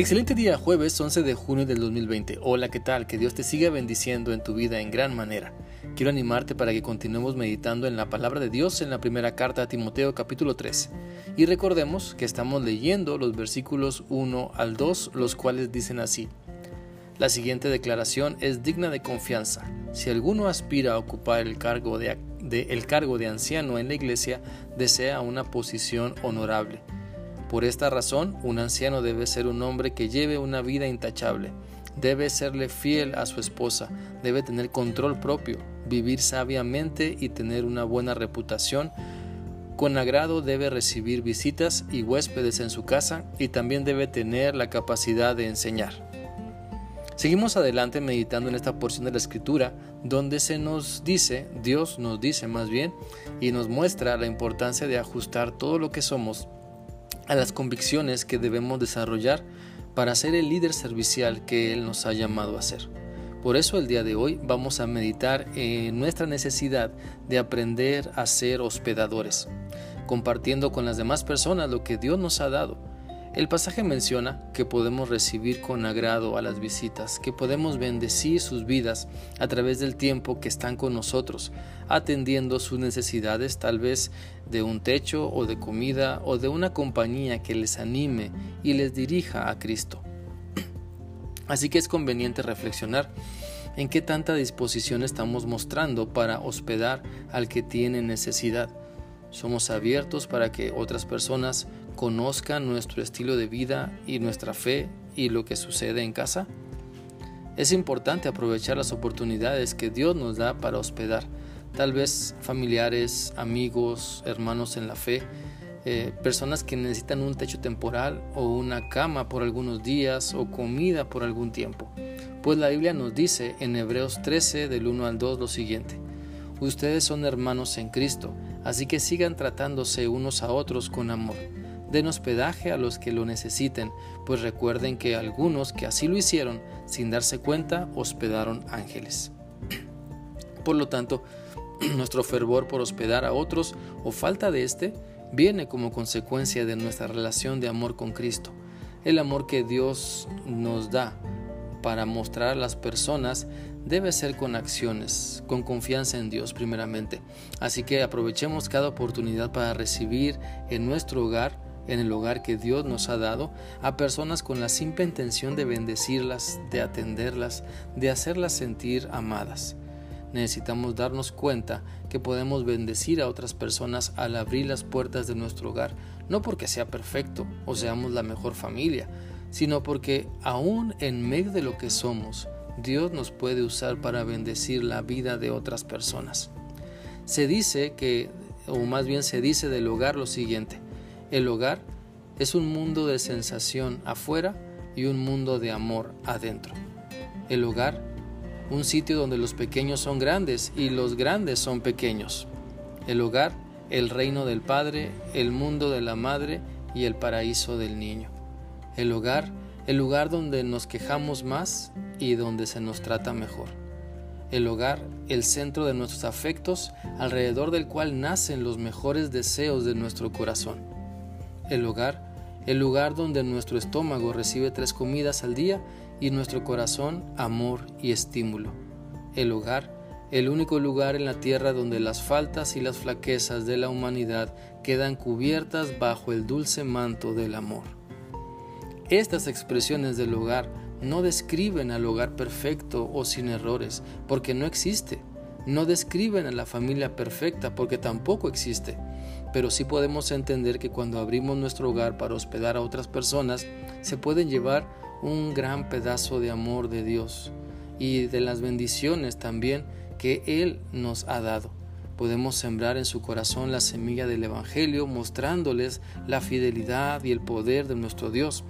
Excelente día, jueves 11 de junio del 2020. Hola, ¿qué tal? Que Dios te siga bendiciendo en tu vida en gran manera. Quiero animarte para que continuemos meditando en la palabra de Dios en la primera carta a Timoteo capítulo 3. Y recordemos que estamos leyendo los versículos 1 al 2, los cuales dicen así. La siguiente declaración es digna de confianza. Si alguno aspira a ocupar el cargo de, el cargo de anciano en la iglesia, desea una posición honorable por esta razón, un anciano debe ser un hombre que lleve una vida intachable, debe serle fiel a su esposa, debe tener control propio, vivir sabiamente y tener una buena reputación. Con agrado debe recibir visitas y huéspedes en su casa y también debe tener la capacidad de enseñar. Seguimos adelante meditando en esta porción de la escritura donde se nos dice, Dios nos dice más bien, y nos muestra la importancia de ajustar todo lo que somos a las convicciones que debemos desarrollar para ser el líder servicial que Él nos ha llamado a ser. Por eso el día de hoy vamos a meditar en nuestra necesidad de aprender a ser hospedadores, compartiendo con las demás personas lo que Dios nos ha dado el pasaje menciona que podemos recibir con agrado a las visitas, que podemos bendecir sus vidas a través del tiempo que están con nosotros, atendiendo sus necesidades tal vez de un techo o de comida o de una compañía que les anime y les dirija a Cristo. Así que es conveniente reflexionar en qué tanta disposición estamos mostrando para hospedar al que tiene necesidad. Somos abiertos para que otras personas conozcan nuestro estilo de vida y nuestra fe y lo que sucede en casa? Es importante aprovechar las oportunidades que Dios nos da para hospedar, tal vez familiares, amigos, hermanos en la fe, eh, personas que necesitan un techo temporal o una cama por algunos días o comida por algún tiempo. Pues la Biblia nos dice en Hebreos 13 del 1 al 2 lo siguiente, ustedes son hermanos en Cristo, así que sigan tratándose unos a otros con amor den hospedaje a los que lo necesiten, pues recuerden que algunos que así lo hicieron, sin darse cuenta, hospedaron ángeles. Por lo tanto, nuestro fervor por hospedar a otros o falta de éste viene como consecuencia de nuestra relación de amor con Cristo. El amor que Dios nos da para mostrar a las personas debe ser con acciones, con confianza en Dios primeramente. Así que aprovechemos cada oportunidad para recibir en nuestro hogar en el hogar que Dios nos ha dado a personas con la simple intención de bendecirlas, de atenderlas, de hacerlas sentir amadas. Necesitamos darnos cuenta que podemos bendecir a otras personas al abrir las puertas de nuestro hogar, no porque sea perfecto o seamos la mejor familia, sino porque aún en medio de lo que somos, Dios nos puede usar para bendecir la vida de otras personas. Se dice que, o más bien se dice del hogar lo siguiente, el hogar es un mundo de sensación afuera y un mundo de amor adentro. El hogar, un sitio donde los pequeños son grandes y los grandes son pequeños. El hogar, el reino del Padre, el mundo de la Madre y el paraíso del niño. El hogar, el lugar donde nos quejamos más y donde se nos trata mejor. El hogar, el centro de nuestros afectos, alrededor del cual nacen los mejores deseos de nuestro corazón el hogar, el lugar donde nuestro estómago recibe tres comidas al día y nuestro corazón amor y estímulo. El hogar, el único lugar en la tierra donde las faltas y las flaquezas de la humanidad quedan cubiertas bajo el dulce manto del amor. Estas expresiones del hogar no describen al hogar perfecto o sin errores, porque no existe. No describen a la familia perfecta, porque tampoco existe pero sí podemos entender que cuando abrimos nuestro hogar para hospedar a otras personas, se pueden llevar un gran pedazo de amor de Dios y de las bendiciones también que Él nos ha dado. Podemos sembrar en su corazón la semilla del Evangelio mostrándoles la fidelidad y el poder de nuestro Dios.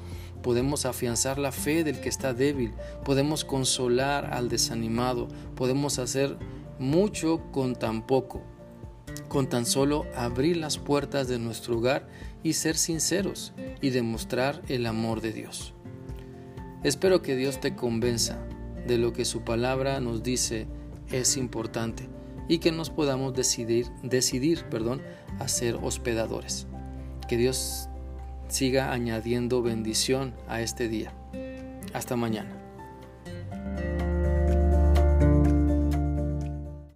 Podemos afianzar la fe del que está débil, podemos consolar al desanimado, podemos hacer mucho con tan poco con tan solo abrir las puertas de nuestro hogar y ser sinceros y demostrar el amor de Dios. Espero que Dios te convenza de lo que su palabra nos dice es importante y que nos podamos decidir, decidir perdón, a ser hospedadores. Que Dios siga añadiendo bendición a este día. Hasta mañana.